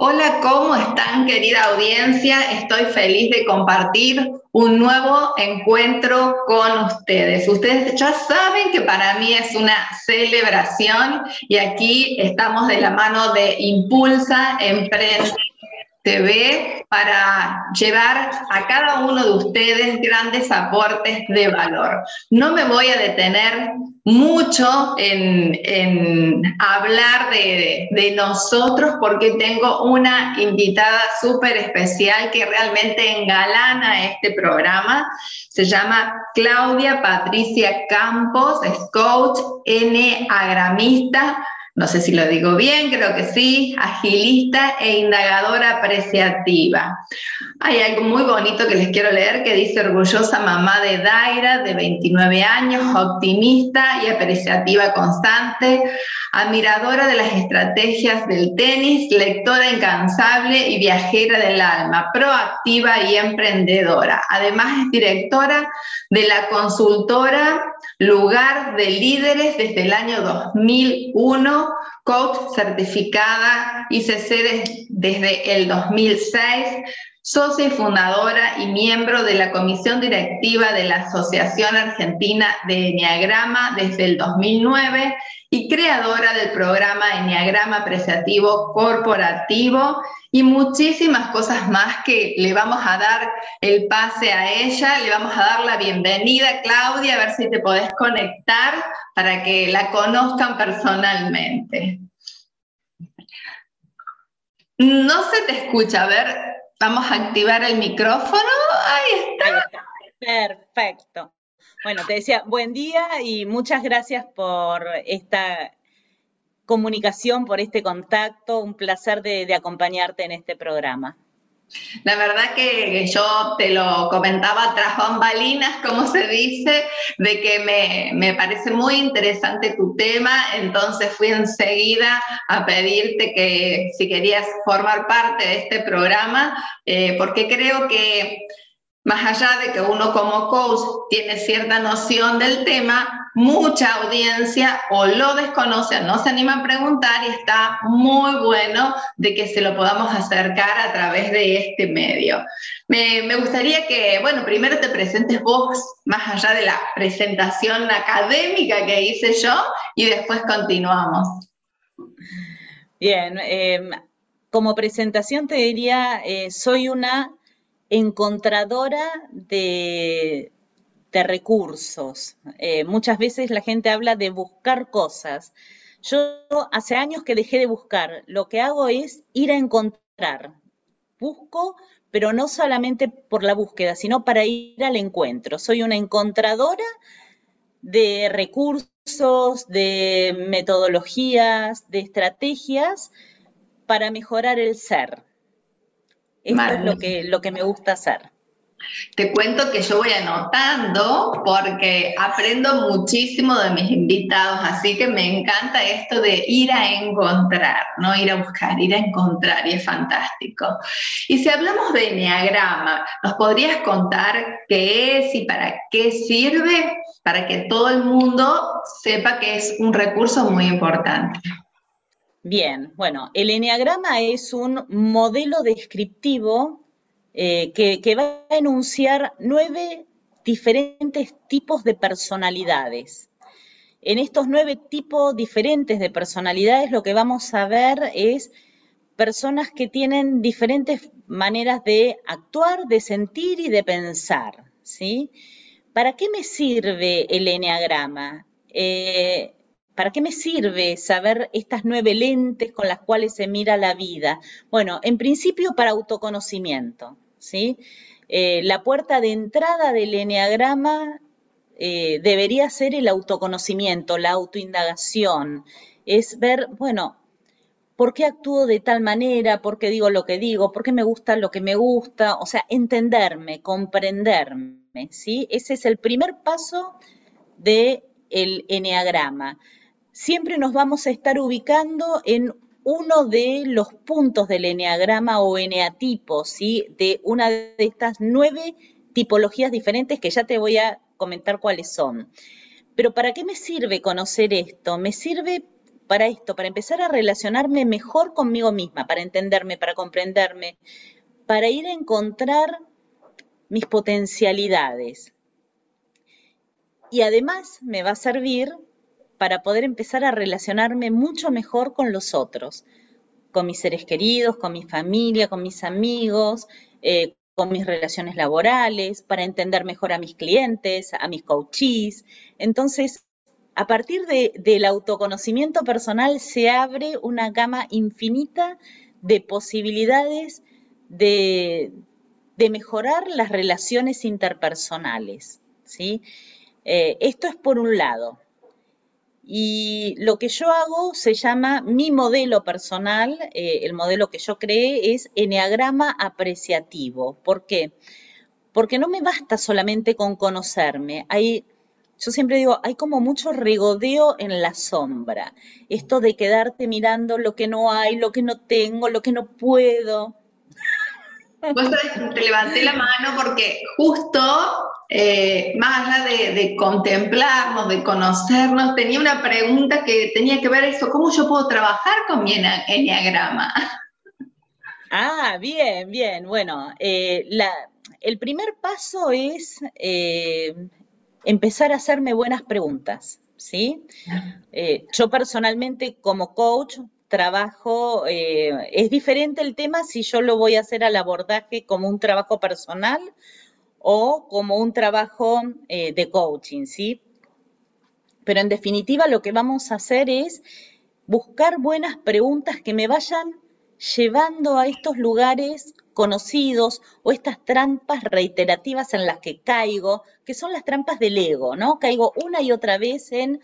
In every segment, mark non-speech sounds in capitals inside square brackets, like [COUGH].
Hola, ¿cómo están querida audiencia? Estoy feliz de compartir un nuevo encuentro con ustedes. Ustedes ya saben que para mí es una celebración y aquí estamos de la mano de Impulsa Emprende Para llevar a cada uno de ustedes grandes aportes de valor. No me voy a detener mucho en, hablar de, de, nosotros porque tengo una invitada súper especial que realmente engalana este programa. Se llama Claudia Patricia Campos, es coach, N-agramista no sé si lo digo bien, creo que sí, agilista e indagadora apreciativa. Hay algo muy bonito que les quiero leer que dice orgullosa mamá de Daira, de 29 años, optimista y apreciativa constante, admiradora de las estrategias del tenis, lectora incansable y viajera del alma, proactiva y emprendedora. Además es directora de la consultora Lugar de Líderes desde el año 2001, coach certificada, ICC desde el 2006, socia y fundadora y miembro de la comisión directiva de la Asociación Argentina de Enneagrama desde el 2009 y creadora del programa Enneagrama Apreciativo Corporativo y muchísimas cosas más que le vamos a dar el pase a ella, le vamos a dar la bienvenida, Claudia, a ver si te podés conectar para que la conozcan personalmente. No se te escucha, a ver, vamos a activar el micrófono. Ahí está. Perfecto. Bueno, te decía, buen día y muchas gracias por esta comunicación, por este contacto. Un placer de, acompañarte en este programa. La verdad que yo te lo comentaba tras bambalinas, como se dice, de que me, me, parece muy interesante tu tema, entonces fui enseguida a pedirte que si querías formar parte de este programa, eh, porque creo que más allá de que uno como coach tiene cierta noción del tema, mucha audiencia o lo desconoce o no se anima a preguntar y está muy bueno de que se lo podamos acercar a través de este medio. Me, gustaría que, bueno, primero te presentes vos, más allá de la presentación académica que hice yo, y después continuamos. Bien, em, como presentación te diría, eh, soy una encontradora de, recursos. Eh, muchas veces la gente habla de buscar cosas. Yo hace años que dejé de buscar. Lo que hago es ir a encontrar. Busco, pero no solamente por la búsqueda, sino para ir al encuentro. Soy una encontradora de recursos, de metodologías, de estrategias para mejorar el ser. Esto es lo que, lo que me gusta hacer. Te cuento que yo voy anotando porque aprendo muchísimo de mis invitados, así que me encanta esto de ir a encontrar, no ir a buscar, ir a encontrar y es fantástico. Y si hablamos de enneagrama, ¿nos podrías contar qué es y para qué sirve? Para que todo el mundo sepa que es un recurso muy importante. Bien, bueno, el eneagrama es un modelo descriptivo eh, que, va a enunciar nueve diferentes tipos de personalidades. En estos nueve tipos diferentes de personalidades lo que vamos a ver es personas que tienen diferentes maneras de actuar, de sentir y de pensar. ¿sí? ¿Para qué me sirve el eneagrama? Eh, ¿Para qué me sirve saber estas nueve lentes con las cuales se mira la vida? Bueno, en principio para autoconocimiento, ¿sí? Eh, la puerta de entrada del eneagrama eh, debería ser el autoconocimiento, la autoindagación. Es ver, bueno, ¿por qué actúo de tal manera? ¿Por qué digo lo que digo? ¿Por qué me gusta lo que me gusta? O sea, entenderme, comprenderme, ¿sí? Ese es el primer paso del el eneagrama. Siempre nos vamos a estar ubicando en uno de los puntos del eneagrama o eneatipo, ¿sí? De una de estas nueve tipologías diferentes que ya te voy a comentar cuáles son. Pero ¿para qué me sirve conocer esto? Me sirve para esto, para empezar a relacionarme mejor conmigo misma, para entenderme, para comprenderme, para ir a encontrar mis potencialidades. Y además me va a servir para poder empezar a relacionarme mucho mejor con los otros, con mis seres queridos, con mi familia, con mis amigos, eh, con mis relaciones laborales, para entender mejor a mis clientes, a mis coaches. Entonces, a partir del autoconocimiento personal se abre una gama infinita de posibilidades de, mejorar las relaciones interpersonales. ¿sí? Eh, esto es por un lado. Y lo que yo hago se llama mi modelo personal, eh, el modelo que yo creé es eneagrama apreciativo. ¿Por qué? Porque no me basta solamente con conocerme. Hay, yo siempre digo, hay como mucho regodeo en la sombra. Esto de quedarte mirando lo que no hay, lo que no tengo, lo que no puedo. Vos te levanté la mano porque justo, eh, más allá de, contemplarnos, de conocernos, tenía una pregunta que tenía que ver eso, ¿cómo yo puedo trabajar con mi enneagrama? [LAUGHS] Ah, bien, bien. Bueno, eh, el primer paso es eh, empezar a hacerme buenas preguntas, ¿sí? yo personalmente como coach trabajo, eh, es diferente el tema si yo lo voy a hacer al abordaje como un trabajo personal o como un trabajo eh, de coaching, ¿sí? Pero en definitiva lo que vamos a hacer es buscar buenas preguntas que me vayan llevando a estos lugares conocidos o estas trampas reiterativas en las que caigo, que son las trampas del ego, ¿no? Caigo una y otra vez en,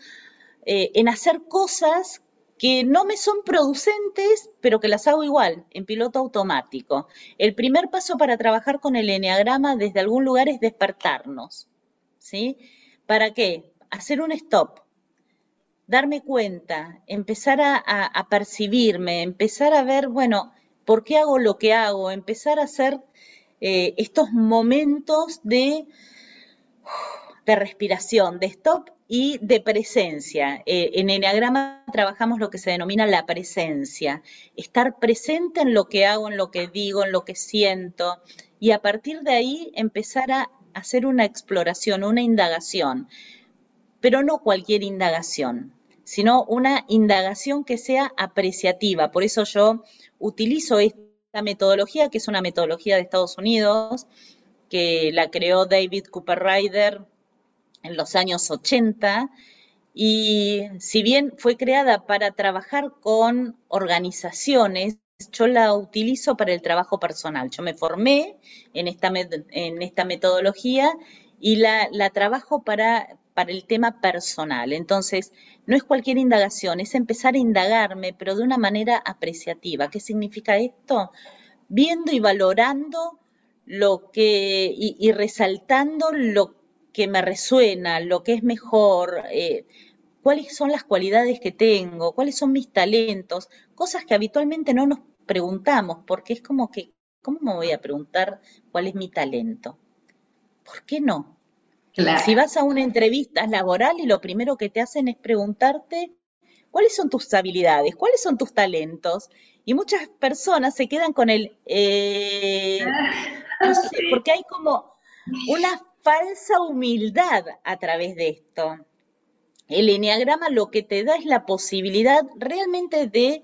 eh, en hacer cosas que no me son producentes, pero que las hago igual, en piloto automático. El primer paso para trabajar con el eneagrama desde algún lugar es despertarnos. ¿Sí? ¿Para qué? Hacer un stop, darme cuenta, empezar a, percibirme, empezar a ver, bueno, ¿por qué hago lo que hago? Empezar a hacer eh, estos momentos de, de respiración, de stop y de presencia. Eh, en Enneagrama trabajamos lo que se denomina la presencia, estar presente en lo que hago, en lo que digo, en lo que siento, y a partir de ahí empezar a hacer una exploración, una indagación, pero no cualquier indagación, sino una indagación que sea apreciativa. Por eso yo utilizo esta metodología, que es una metodología de Estados Unidos, que la creó David Cooper Ryder en los años 80 y si bien fue creada para trabajar con organizaciones, yo la utilizo para el trabajo personal. Yo me formé en esta, en esta metodología y la, la trabajo para, para el tema personal. Entonces, no es cualquier indagación, es empezar a indagarme, pero de una manera apreciativa. ¿Qué significa esto? Viendo y valorando lo que, y, resaltando lo que me resuena, lo que es mejor, eh, cuáles son las cualidades que tengo, cuáles son mis talentos, cosas que habitualmente no nos preguntamos, porque es como que, ¿cómo me voy a preguntar cuál es mi talento? ¿Por qué no? Si vas a una entrevista laboral y lo primero que te hacen es preguntarte cuáles son tus habilidades, cuáles son tus talentos, y muchas personas se quedan con el, eh, [LAUGHS] porque hay como una falsa humildad a través de esto. El enneagrama lo que te da es la posibilidad realmente de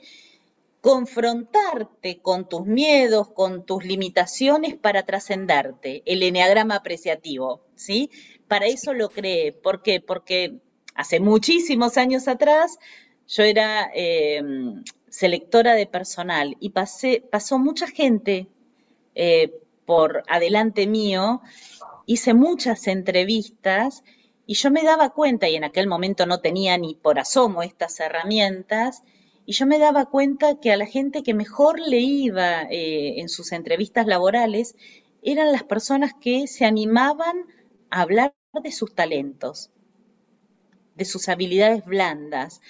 confrontarte con tus miedos, con tus limitaciones para trascenderte, el enneagrama apreciativo, ¿sí? Para eso lo creé. ¿Por qué? Porque hace muchísimos años atrás yo era em, selectora de personal y pasé, pasó mucha gente eh, por adelante mío hice muchas entrevistas Y yo me daba cuenta, y en aquel momento no tenía ni por asomo estas herramientas, y yo me daba cuenta que a la gente que mejor le iba eh, en sus entrevistas laborales eran las personas que se animaban a hablar de sus talentos, de sus habilidades blandas.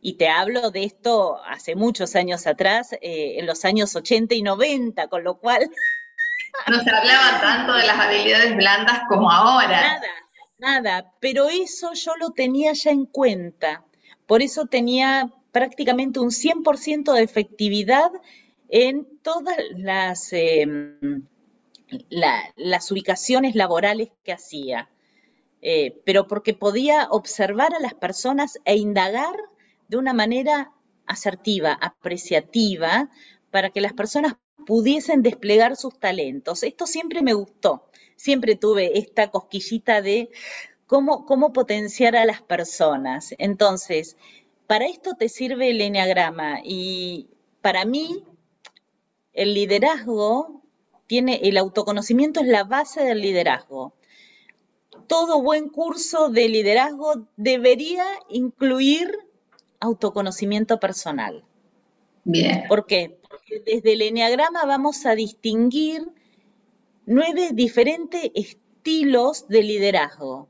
Y te hablo de esto hace muchos años atrás, eh, en los años 80 y 90, con lo cual... No se hablaba tanto de las habilidades blandas como ahora. Nada, nada, pero eso yo lo tenía ya en cuenta. Por eso tenía prácticamente un 100% de efectividad en todas las, em, las ubicaciones laborales que hacía. Eh, pero porque podía observar a las personas e indagar de una manera asertiva, apreciativa, para que las personas pudiesen desplegar sus talentos. Esto siempre me gustó, siempre tuve esta cosquillita de cómo, cómo potenciar a las personas. Entonces, para esto te sirve el enneagrama y para mí el liderazgo tiene, el autoconocimiento es la base del liderazgo. Todo buen curso de liderazgo debería incluir autoconocimiento personal. Bien. ¿Por qué? Desde el enneagrama vamos a distinguir nueve diferentes estilos de liderazgo.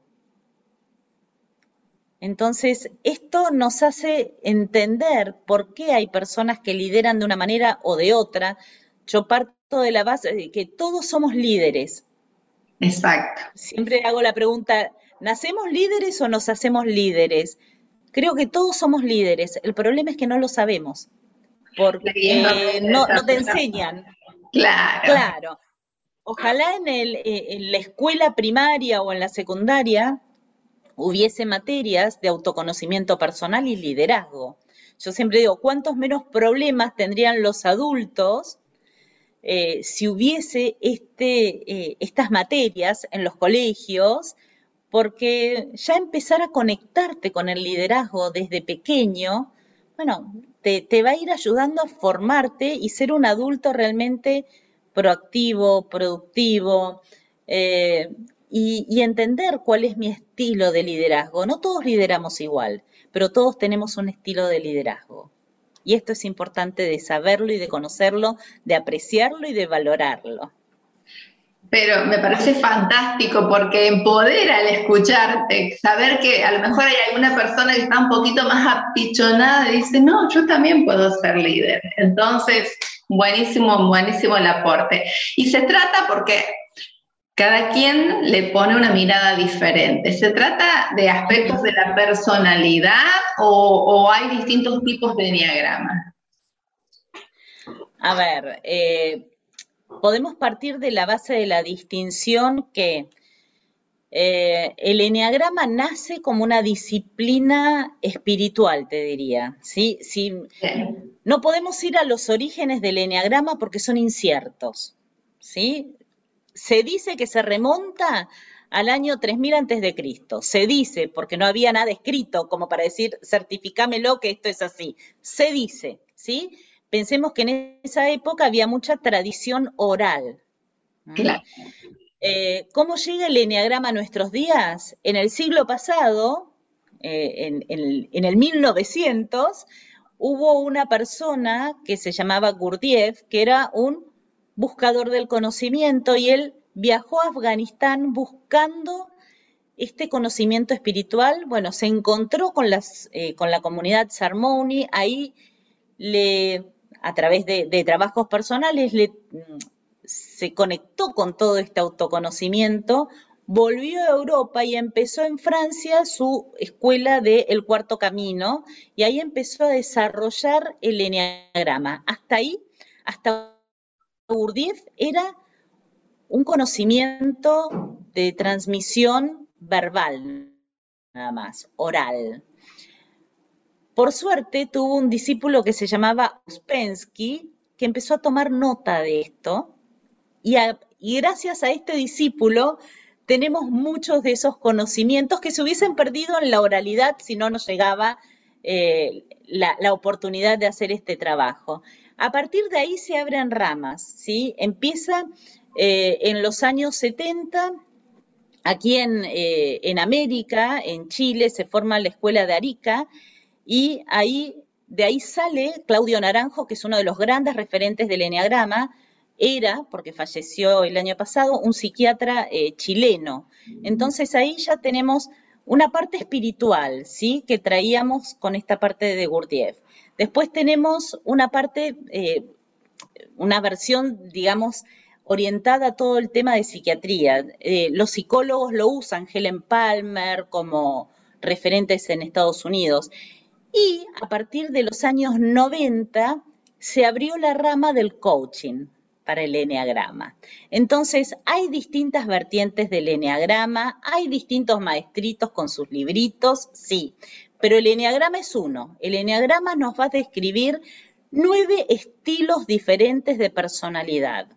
Entonces, esto nos hace entender por qué hay personas que lideran de una manera o de otra. Yo parto de la base de que todos somos líderes. Exacto. Siempre hago la pregunta, ¿nacemos líderes o nos hacemos líderes? Creo que todos somos líderes. El problema es que no lo sabemos, porque no, te enseñan. Claro. Claro. Ojalá en, el, eh, en la escuela primaria o en la secundaria hubiese materias de autoconocimiento personal y liderazgo. Yo siempre digo, ¿cuántos menos problemas tendrían los adultos eh, si hubiese este, eh, estas materias en los colegios? Porque ya empezar a conectarte con el liderazgo desde pequeño, bueno, te, va a ir ayudando a formarte y ser un adulto realmente proactivo, productivo, eh, y, entender cuál es mi estilo de liderazgo. No todos lideramos igual, pero todos tenemos un estilo de liderazgo. Y esto es importante de saberlo y de conocerlo, de apreciarlo y de valorarlo. Pero me parece fantástico porque empodera al escucharte, saber que a lo mejor hay alguna persona que está un poquito más apichonada y dice, no, yo también puedo ser líder. Entonces, buenísimo, buenísimo el aporte. Y se trata porque cada quien le pone una mirada diferente. ¿Se trata de aspectos de la personalidad o, hay distintos tipos de diagrama? A ver, eh, podemos partir de la base de la distinción que eh, el eneagrama nace como una disciplina espiritual, te diría. ¿sí? no podemos ir a los orígenes del eneagrama porque son inciertos. ¿sí? Se dice que se remonta al año 3000 antes de Cristo. Se dice, porque no había nada escrito como para decir, certificámelo que esto es así. Se dice, ¿sí? Pensemos que en esa época había mucha tradición oral. Claro. Eh, ¿Cómo llega el eneagrama a nuestros días? En el siglo pasado, eh, en, en, el 1900, hubo una persona que se llamaba Gurdjieff, que era un buscador del conocimiento y él viajó a Afganistán buscando este conocimiento espiritual. Bueno, se encontró con, las, eh, con la comunidad Sarmouni, ahí le, a través de, trabajos personales, le, se conectó con todo este autoconocimiento, volvió a Europa y empezó en Francia su escuela de El Cuarto Camino y ahí empezó a desarrollar el enneagrama. Hasta ahí, hasta Gurdjieff era un conocimiento de transmisión verbal, nada más, oral. Por suerte tuvo un discípulo que se llamaba Uspensky, que empezó a tomar nota de esto, y, gracias a este discípulo tenemos muchos de esos conocimientos que se hubiesen perdido en la oralidad si no nos llegaba eh, la oportunidad de hacer este trabajo. A partir de ahí se abren ramas, ¿sí? Empieza eh, en los años 70 aquí eh, en América, en Chile, se forma la escuela de Arica y ahí, de ahí sale Claudio Naranjo, que es uno de los grandes referentes del Enneagrama, era, porque falleció el año pasado, un psiquiatra eh, chileno. Entonces ahí ya tenemos una parte espiritual, ¿sí? Que traíamos con esta parte de Gurdjieff. Después tenemos una parte, eh, una versión, digamos, orientada a todo el tema de psiquiatría. Eh, los psicólogos lo usan, Helen Palmer como referentes en Estados Unidos. Y a partir de los años 90 se abrió la rama del coaching para el eneagrama. Entonces, hay distintas vertientes del eneagrama, hay distintos maestritos con sus libritos, sí, pero el eneagrama es uno. El eneagrama nos va a describir nueve estilos diferentes de personalidad.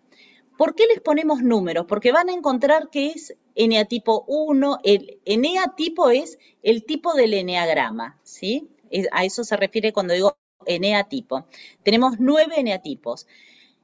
¿Por qué les ponemos números? Porque van a encontrar que es eneatipo 1, el eneatipo es el tipo del eneagrama, ¿sí? A eso se refiere cuando digo eneatipo. Tenemos nueve eneatipos.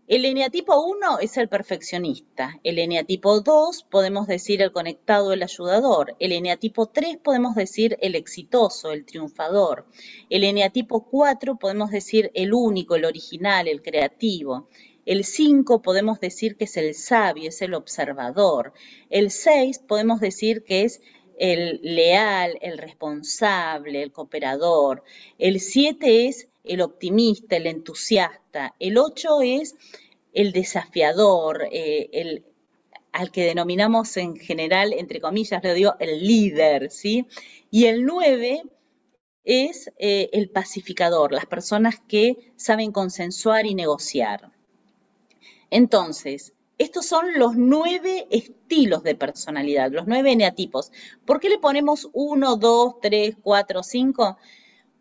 El eneatipo 1 es el perfeccionista. El eneatipo 2 podemos decir el conectado, el ayudador. El eneatipo 3 podemos decir el exitoso, el triunfador. El eneatipo 4 podemos decir el único, el original, el creativo. El 5 podemos decir que es el sabio, es el observador. El 6 podemos decir que es el leal, el responsable, el cooperador. El 7 es el optimista, el entusiasta. El 8 es el desafiador, eh, el, al que denominamos en general, entre comillas, lo digo, el líder, ¿sí? Y el 9 es eh, el pacificador, las personas que saben consensuar y negociar. Entonces, estos son los nueve estilos de personalidad, los nueve eneatipos. ¿Por qué le ponemos uno, dos, tres, cuatro, cinco?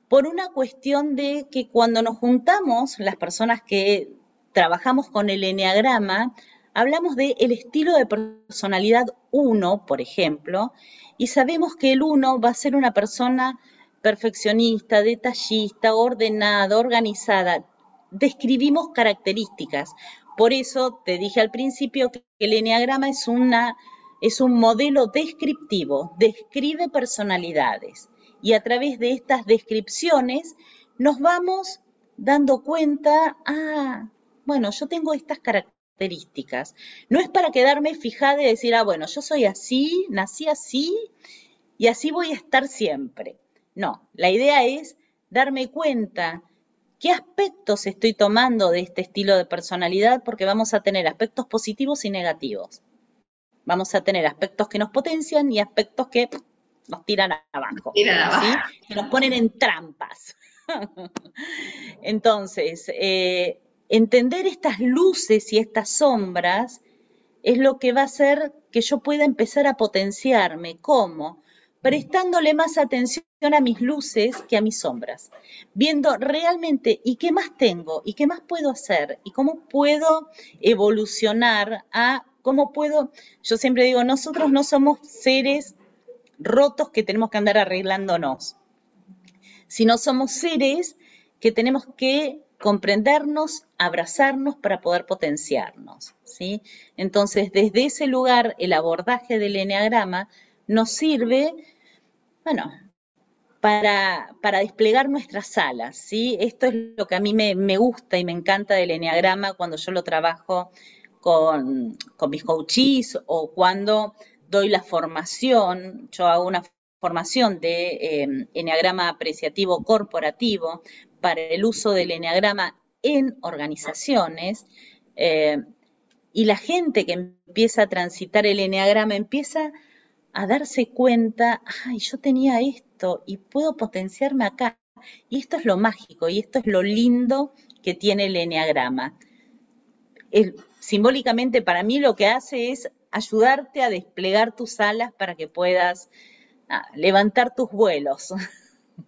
Por una cuestión de que cuando nos juntamos, las personas que trabajamos con el eneagrama, hablamos del el estilo de personalidad 1, por ejemplo, y sabemos que el 1 va a ser una persona perfeccionista, detallista, ordenada, organizada. Describimos características. Por eso te dije al principio que el enneagrama es, una, es un modelo descriptivo, describe personalidades. Y a través de estas descripciones nos vamos dando cuenta, ah, bueno, yo tengo estas características. No es para quedarme fijada y decir, ah, bueno, yo soy así, nací así y así voy a estar siempre. No, la idea es darme cuenta qué aspectos estoy tomando de este estilo de personalidad, porque vamos a tener aspectos positivos y negativos. Vamos a tener aspectos que nos potencian y aspectos que nos tiran abajo, que nos ponen en trampas. [LAUGHS] Entonces, eh, entender estas luces y estas sombras es lo que va a hacer que yo pueda empezar a potenciarme. ¿Cómo? Prestándole más atención a mis luces que a mis sombras, viendo realmente y qué más tengo y qué más puedo hacer y cómo puedo evolucionar a cómo puedo, yo siempre digo, nosotros no somos seres rotos que tenemos que andar arreglándonos, sino somos seres que tenemos que comprendernos, abrazarnos para poder potenciarnos, ¿sí? Entonces, desde ese lugar, el abordaje del eneagrama nos sirve bueno, para, para, desplegar nuestras alas, ¿sí? Esto es lo que a mí me, gusta y me encanta del Enneagrama cuando yo lo trabajo con, mis coaches o cuando doy la formación, yo hago una formación de eh, Enneagrama apreciativo corporativo para el uso del Enneagrama en organizaciones, eh, y la gente que empieza a transitar el Enneagrama empieza a darse cuenta, ay, yo tenía esto y puedo potenciarme acá. Y esto es lo mágico y esto es lo lindo que tiene el eneagrama. simbólicamente para mí lo que hace es ayudarte a desplegar tus alas para que puedas levantar tus vuelos.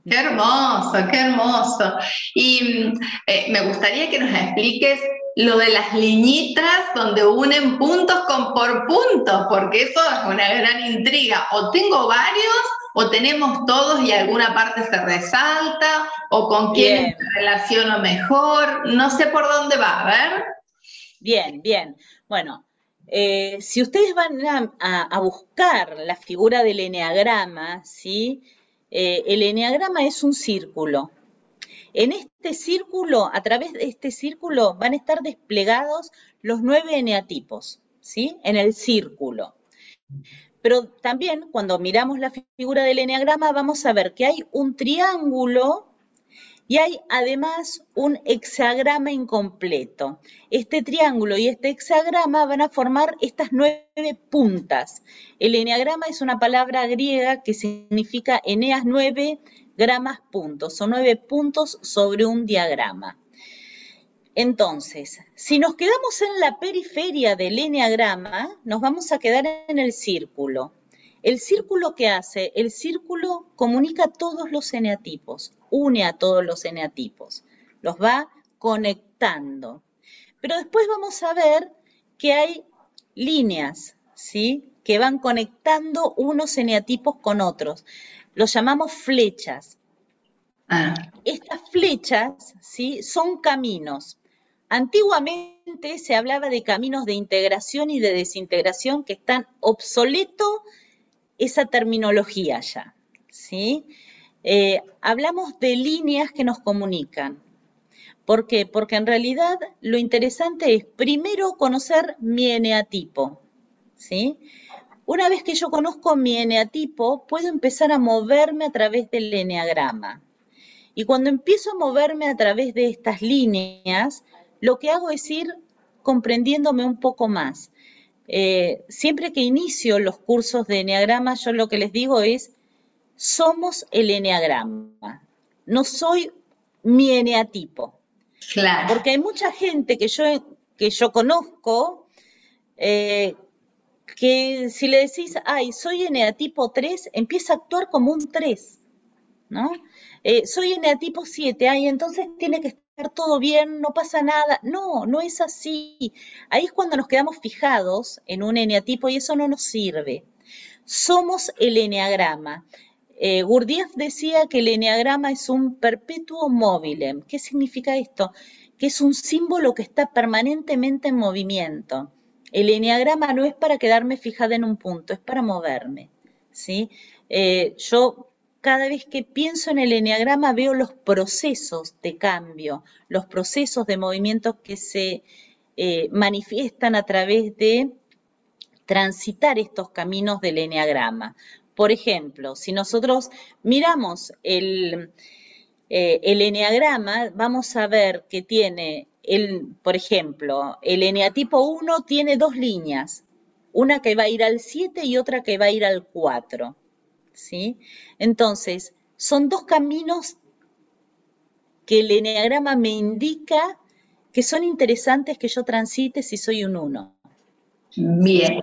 Qué hermoso, qué hermoso. Y eh, me gustaría que nos expliques lo de las liñitas donde unen puntos con por puntos, porque eso es una gran intriga. O tengo varios, o tenemos todos y alguna parte se resalta, o con quién me relaciono mejor. No sé por dónde va, a ver. Bien, bien. Bueno, Eh, si ustedes van a, buscar la figura del eneagrama, ¿sí? Eh, el eneagrama es un círculo. En este círculo, a través de este círculo, van a estar desplegados los nueve eneatipos, ¿sí? En el círculo. Pero también cuando miramos la figura del eneagrama vamos a ver que hay un triángulo y hay además un hexagrama incompleto. Este triángulo y este hexagrama van a formar estas nueve puntas. El eneagrama es una palabra griega que significa eneas nueve gramas puntos. Son nueve puntos sobre un diagrama. Entonces, si nos quedamos en la periferia del eneagrama, nos vamos a quedar en el círculo. El círculo que hace, el círculo comunica todos los eneatipos, une a todos los eneatipos, los va conectando. Pero después vamos a ver que hay líneas, ¿sí? Que van conectando unos eneatipos con otros. Los llamamos flechas. Ah. Estas flechas, ¿sí? Son caminos. Antiguamente se hablaba de caminos de integración y de desintegración que están obsoletos esa terminología ya, ¿sí? Eh, hablamos de líneas que nos comunican. ¿Por qué? Porque en realidad lo interesante es primero conocer mi eneatipo, ¿sí? Una vez que yo conozco mi eneatipo, puedo empezar a moverme a través del eneagrama. Y cuando empiezo a moverme a través de estas líneas, lo que hago es ir comprendiéndome un poco más. Eh, siempre que inicio los cursos de Enneagrama, yo lo que les digo es, somos el Enneagrama, no soy mi eneatipo. Claro. Porque hay mucha gente que yo, que yo conozco eh, que si le decís, ay, soy eneatipo 3, empieza a actuar como un 3, ¿no? Eh, soy eneatipo 7, ay, entonces tiene que todo bien, no pasa nada. No, no es así. Ahí es cuando nos quedamos fijados en un eneatipo y eso no nos sirve. Somos el eneagrama. Eh, Gurdjieff decía que el eneagrama es un perpetuo móvil. ¿Qué significa esto? Que es un símbolo que está permanentemente en movimiento. El eneagrama no es para quedarme fijada en un punto, es para moverme. ¿sí? Eh, yo cada vez que pienso en el eneagrama veo los procesos de cambio, los procesos de movimiento que se eh, manifiestan a través de transitar estos caminos del eneagrama. Por ejemplo, si nosotros miramos el, eh, el eneagrama, vamos a ver que tiene, el, por ejemplo, el eneatipo 1 tiene dos líneas, una que va a ir al 7 y otra que va a ir al 4. ¿sí? Entonces, son dos caminos que el eneagrama me indica que son interesantes que yo transite si soy un uno. Bien.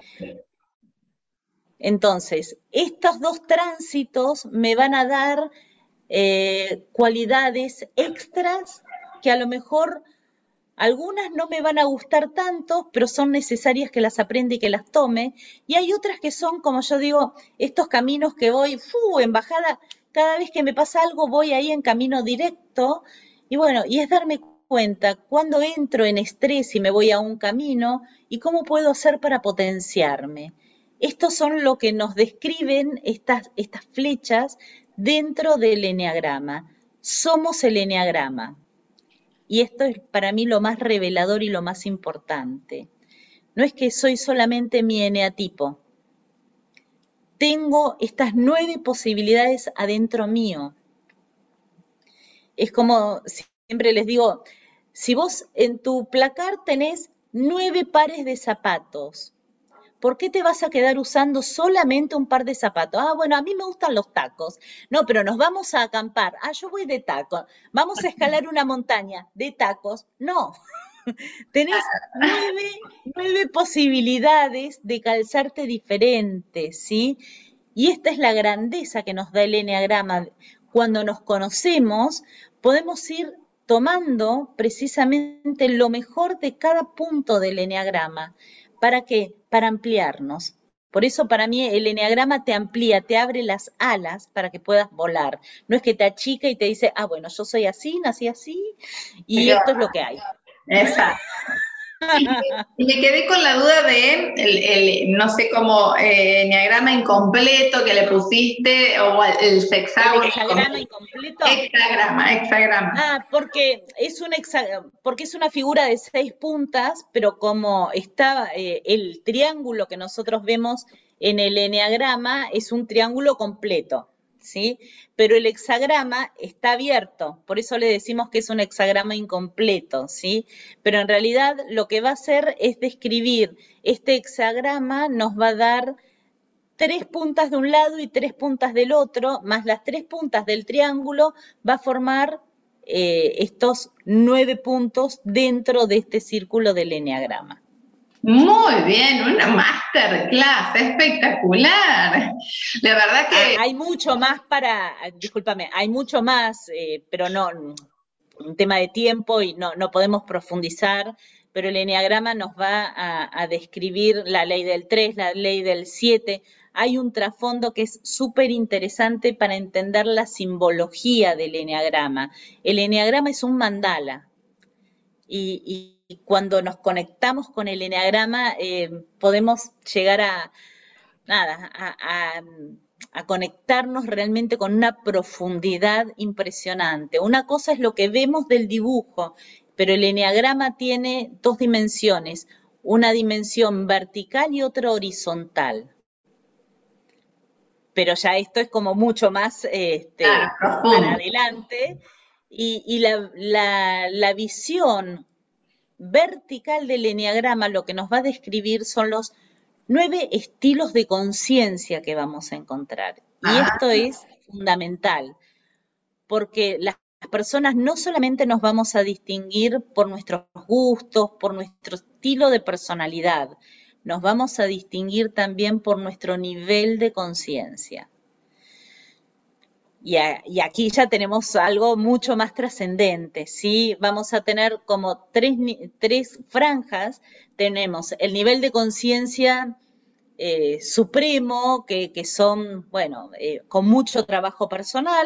Entonces, estos dos tránsitos me van a dar eh, cualidades extras que a lo mejor algunas no me van a gustar tanto, pero son necesarias que las aprenda y que las tome. Y hay otras que son, como yo digo, estos caminos que voy, fu, en bajada, cada vez que me pasa algo voy ahí en camino directo. Y bueno, y es darme cuenta cuando entro en estrés y me voy a un camino y cómo puedo hacer para potenciarme. Estos son lo que nos describen estas, estas flechas dentro del eneagrama. Somos el eneagrama. Y esto es para mí lo más revelador y lo más importante. No es que soy solamente mi eneatipo. Tengo estas nueve posibilidades adentro mío. Es como siempre les digo, si vos en tu placar tenés nueve pares de zapatos, ¿por qué te vas a quedar usando solamente un par de zapatos? Ah, bueno, a mí me gustan los tacos. No, pero nos vamos a acampar. Ah, yo voy de tacos. Vamos a escalar una montaña de tacos. No. [LAUGHS] Tenés nueve, nueve posibilidades de calzarte diferentes, ¿sí? Y esta es la grandeza que nos da el Enneagrama. Cuando nos conocemos, podemos ir tomando precisamente lo mejor de cada punto del Enneagrama. ¿Para qué? Para ampliarnos. Por eso para mí el eneagrama te amplía, te abre las alas para que puedas volar. No es que te achica y te dice, ah, bueno, yo soy así, nací así y esto es lo que hay. Exacto. [LAUGHS] Y me quedé con la duda de el, no sé cómo, eh, enneagrama incompleto que le pusiste o el sexágono. ¿El hexagrama incompleto? Hexagrama, hexagrama. Ah, porque es, un porque es una figura de seis puntas, pero como está eh, el triángulo que nosotros vemos en el enneagrama es un triángulo completo. ¿Sí? Pero el hexagrama está abierto, por eso le decimos que es un hexagrama incompleto, ¿sí? Pero en realidad lo que va a hacer es describir, este hexagrama nos va a dar tres puntas de un lado y tres puntas del otro, más las tres puntas del triángulo, va a formar eh, estos nueve puntos dentro de este círculo del enneagrama. Muy bien, una masterclass, espectacular. La verdad que... Ah, hay mucho más para, discúlpame, hay mucho más, eh, pero no, un tema de tiempo y no, no podemos profundizar, pero el enneagrama nos va a, describir la ley del 3, la ley del 7. Hay un trasfondo que es súper interesante para entender la simbología del enneagrama. El enneagrama es un mandala y y cuando nos conectamos con el eneagrama eh, podemos llegar a, nada, a, conectarnos realmente con una profundidad impresionante. Una cosa es lo que vemos del dibujo, pero el eneagrama tiene dos dimensiones, una dimensión vertical y otra horizontal. Pero ya esto es como mucho más este, para adelante. Y, la, la visión vertical del enneagrama lo que nos va a describir son los nueve estilos de conciencia que vamos a encontrar. Y ah. esto es fundamental, porque las personas no solamente nos vamos a distinguir por nuestros gustos, por nuestro estilo de personalidad, nos vamos a distinguir también por nuestro nivel de conciencia. Y, aquí ya tenemos algo mucho más trascendente, ¿sí? Vamos a tener como tres, franjas. Tenemos el nivel de conciencia eh, supremo, que, son, bueno, eh, con mucho trabajo personal.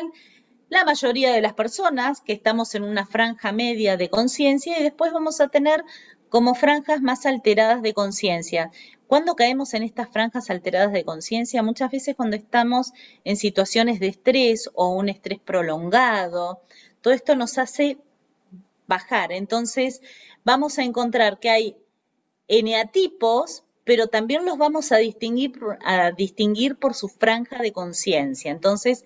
La mayoría de las personas que estamos en una franja media de conciencia y después vamos a tener como franjas más alteradas de conciencia. ¿Cuándo caemos en estas franjas alteradas de conciencia? Muchas veces cuando estamos en situaciones de estrés o un estrés prolongado. Todo esto nos hace bajar. Entonces, vamos a encontrar que hay eneatipos, pero también los vamos a distinguir, a distinguir por su franja de conciencia. Entonces,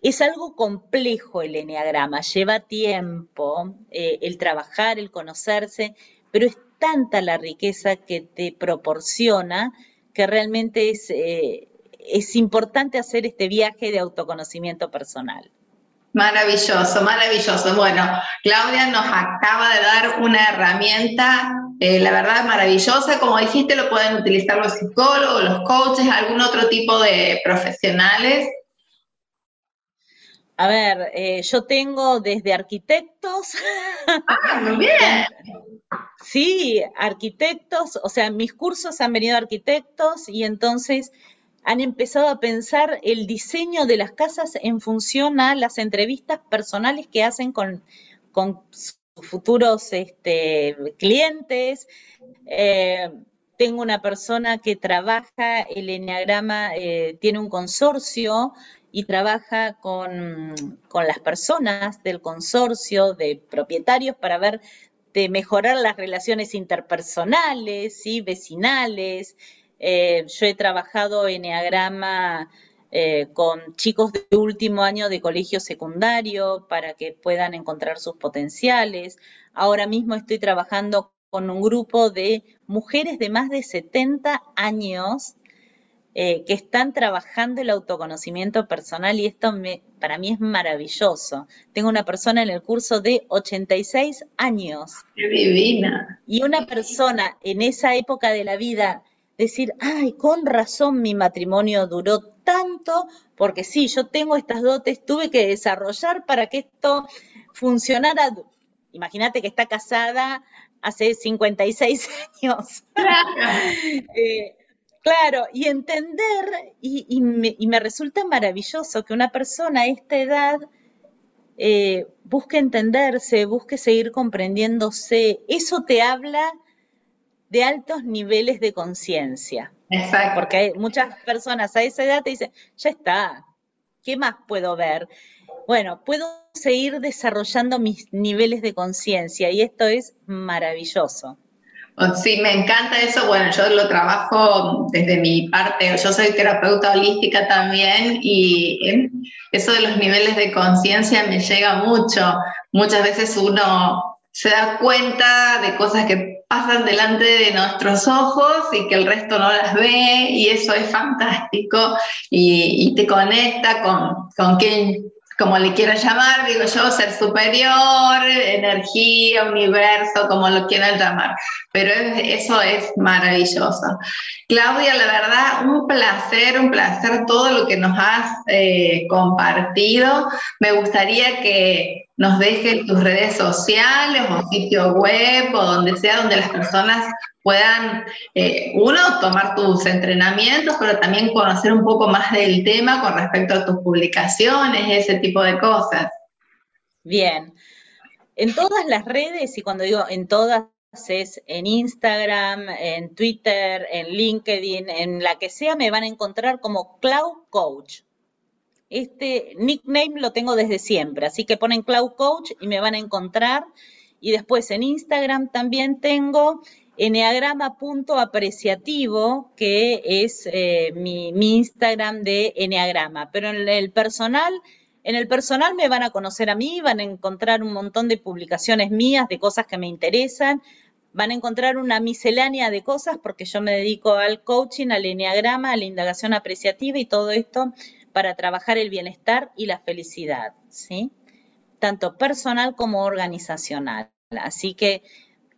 es algo complejo el eneagrama, lleva tiempo eh, el trabajar, el conocerse, pero es tanta la riqueza que te proporciona que realmente es, eh, es importante hacer este viaje de autoconocimiento personal. Maravilloso, maravilloso. Bueno, Claudia nos acaba de dar una herramienta, eh, la verdad, maravillosa. Como dijiste, lo pueden utilizar los psicólogos, los coaches, algún otro tipo de profesionales. A ver, eh, yo tengo desde arquitectos. Ah, muy bien. [LAUGHS] Sí, arquitectos, o sea, mis cursos han venido arquitectos y entonces han empezado a pensar el diseño de las casas en función a las entrevistas personales que hacen con, sus futuros este, clientes. Eh, tengo una persona que trabaja el enneagrama, eh, tiene un consorcio y trabaja con, con, las personas del consorcio de propietarios para ver de mejorar las relaciones interpersonales, y vecinales. Eh, yo he trabajado en Enneagrama eh, con chicos de último año de colegio secundario para que puedan encontrar sus potenciales. Ahora mismo estoy trabajando con un grupo de mujeres de más de 70 años eh, que están trabajando el autoconocimiento personal y esto para mí es maravilloso. Tengo una persona en el curso de 86 años. ¡Qué divina! Y una persona en esa época de la vida decir, ay, con razón mi matrimonio duró tanto, porque sí, yo tengo estas dotes, tuve que desarrollar para que esto funcionara. Imagínate que está casada hace 56 [LAUGHS] años. eh, Claro, y entender, y, me, resulta maravilloso que una persona a esta edad eh, busque entenderse, busque seguir comprendiéndose. Eso te habla de altos niveles de conciencia. Exacto. Porque hay muchas personas a esa edad te dicen, ya está, ¿qué más puedo ver? Bueno, puedo seguir desarrollando mis niveles de conciencia y esto es maravilloso. Sí, me encanta eso. Bueno, yo lo trabajo desde mi parte. Yo soy terapeuta holística también y eh, eso de los niveles de conciencia me llega mucho. Muchas veces uno se da cuenta de cosas que pasan delante de nuestros ojos y que el resto no las ve y eso es fantástico y, te conecta con, con quien como le quieran llamar, digo yo, ser superior, energía, universo, como lo quieran llamar. Pero eso es maravilloso. Claudia, la verdad, un placer, un placer todo lo que nos has eh, compartido. Me gustaría que nos dejes tus redes sociales o sitio web o donde sea donde las personas puedan, eh, uno, tomar tus entrenamientos, pero también conocer un poco más del tema con respecto a tus publicaciones, ese tipo de cosas. Bien. En todas las redes, y cuando digo en todas, es en Instagram, en Twitter, en LinkedIn, en la que sea, me van a encontrar como Cloud Coach. Este nickname lo tengo desde siempre, así que ponen Cloud Coach y me van a encontrar. Y después en Instagram también tengo enneagrama.apreciativo, que es eh, mi, Instagram de enneagrama. Pero en el personal, en el personal me van a conocer a mí, van a encontrar un montón de publicaciones mías de cosas que me interesan. Van a encontrar una miscelánea de cosas porque yo me dedico al coaching, al enneagrama, a la indagación apreciativa y todo esto para trabajar el bienestar y la felicidad, ¿sí? Tanto personal como organizacional. Así que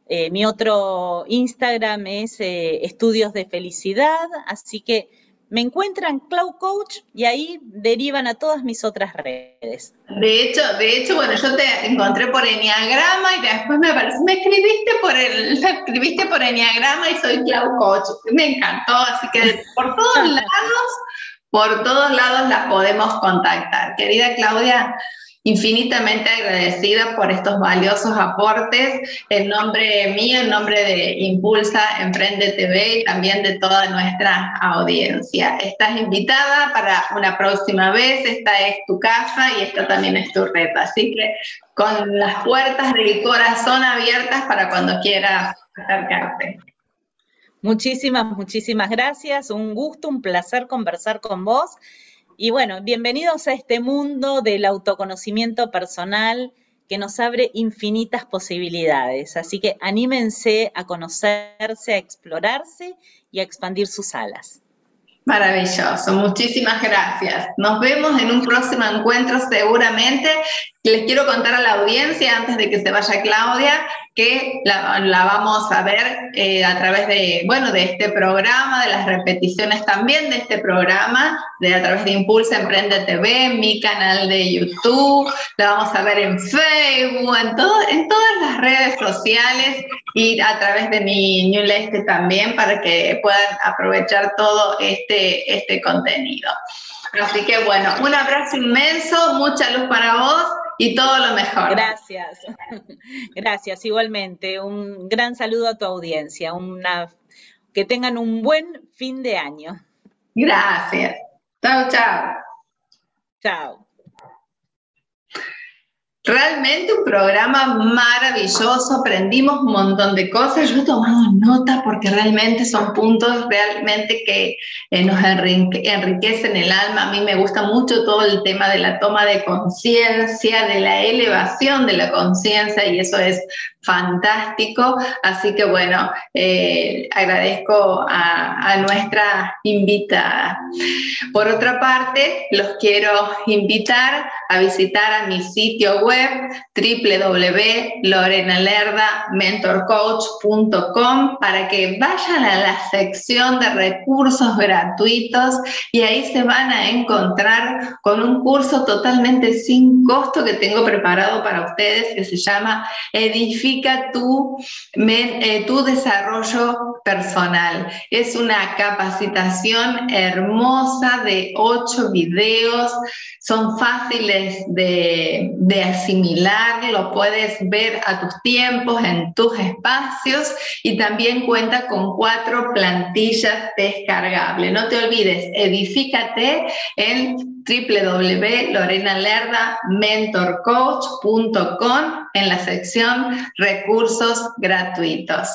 eh, mi otro Instagram es eh, Estudios de Felicidad, así que me encuentran Cloud Coach y ahí derivan a todas mis otras redes. De hecho, de hecho, bueno, yo te encontré por Enneagrama y después me apareció, me escribiste por el, [LAUGHS] me escribiste por Enneagrama y soy Cloud Coach. Me encantó, así que por todos [LAUGHS] lados, por todos lados las podemos contactar. Querida Claudia, infinitamente agradecida por estos valiosos aportes en nombre mío, en nombre de Impulsa Emprende TV y también de toda nuestra audiencia. Estás invitada para una próxima vez, esta es tu casa y esta también es tu red, así que con las puertas del corazón abiertas para cuando quieras acercarte. Muchísimas, muchísimas gracias. Un gusto, un placer conversar con vos y bueno, bienvenidos a este mundo del autoconocimiento personal que nos abre infinitas posibilidades. Así que anímense a conocerse, a explorarse y a expandir sus alas. Maravilloso, muchísimas gracias. Nos vemos en un próximo encuentro seguramente. Les quiero contar a la audiencia, antes de que se vaya Claudia, que la, vamos a ver eh, a través de, bueno, de este programa, de las repeticiones también de este programa, de a través de Impulsa Emprende TV, mi canal de YouTube, la vamos a ver en Facebook, en, todo, en todas las redes sociales y a través de mi newsletter también para que puedan aprovechar todo este, este contenido. Así que bueno, un abrazo inmenso, mucha luz para vos y todo lo mejor. Gracias, [LAUGHS] gracias igualmente. Un gran saludo a tu audiencia, una, que tengan un buen fin de año. Gracias. Chao, chao. Chao. Realmente un programa maravilloso, aprendimos un montón de cosas, yo he tomado nota porque realmente son puntos realmente que eh, nos enriquecen el alma. A mí me gusta mucho todo el tema de la toma de conciencia, de la elevación de la conciencia y eso es fantástico. Así que bueno, eh, agradezco a, nuestra invitada. Por otra parte, los quiero invitar a visitar a mi sitio web www.lorenalerdamentorcoach.com para que vayan a la sección de recursos gratuitos y ahí se van a encontrar con un curso totalmente sin costo que tengo preparado para ustedes que se llama Edifica tu, eh, tu desarrollo personal. Es una capacitación hermosa de ocho videos, son fáciles de, de asimilar, lo puedes ver a tus tiempos, en tus espacios y también cuenta con cuatro plantillas descargables. No te olvides, edifícate en www.lorenalerdamentorcoach.com en la sección recursos gratuitos.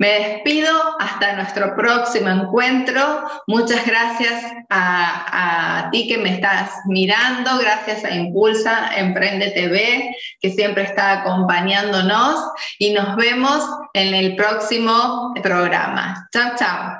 Me despido hasta nuestro próximo encuentro. Muchas gracias a, ti que me estás mirando, gracias a Impulsa Emprende TV, que siempre está acompañándonos y nos vemos en el próximo programa. Chao, chao.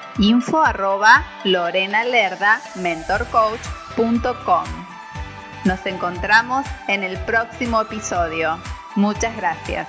info arroba Nos encontramos en el próximo episodio. Muchas gracias.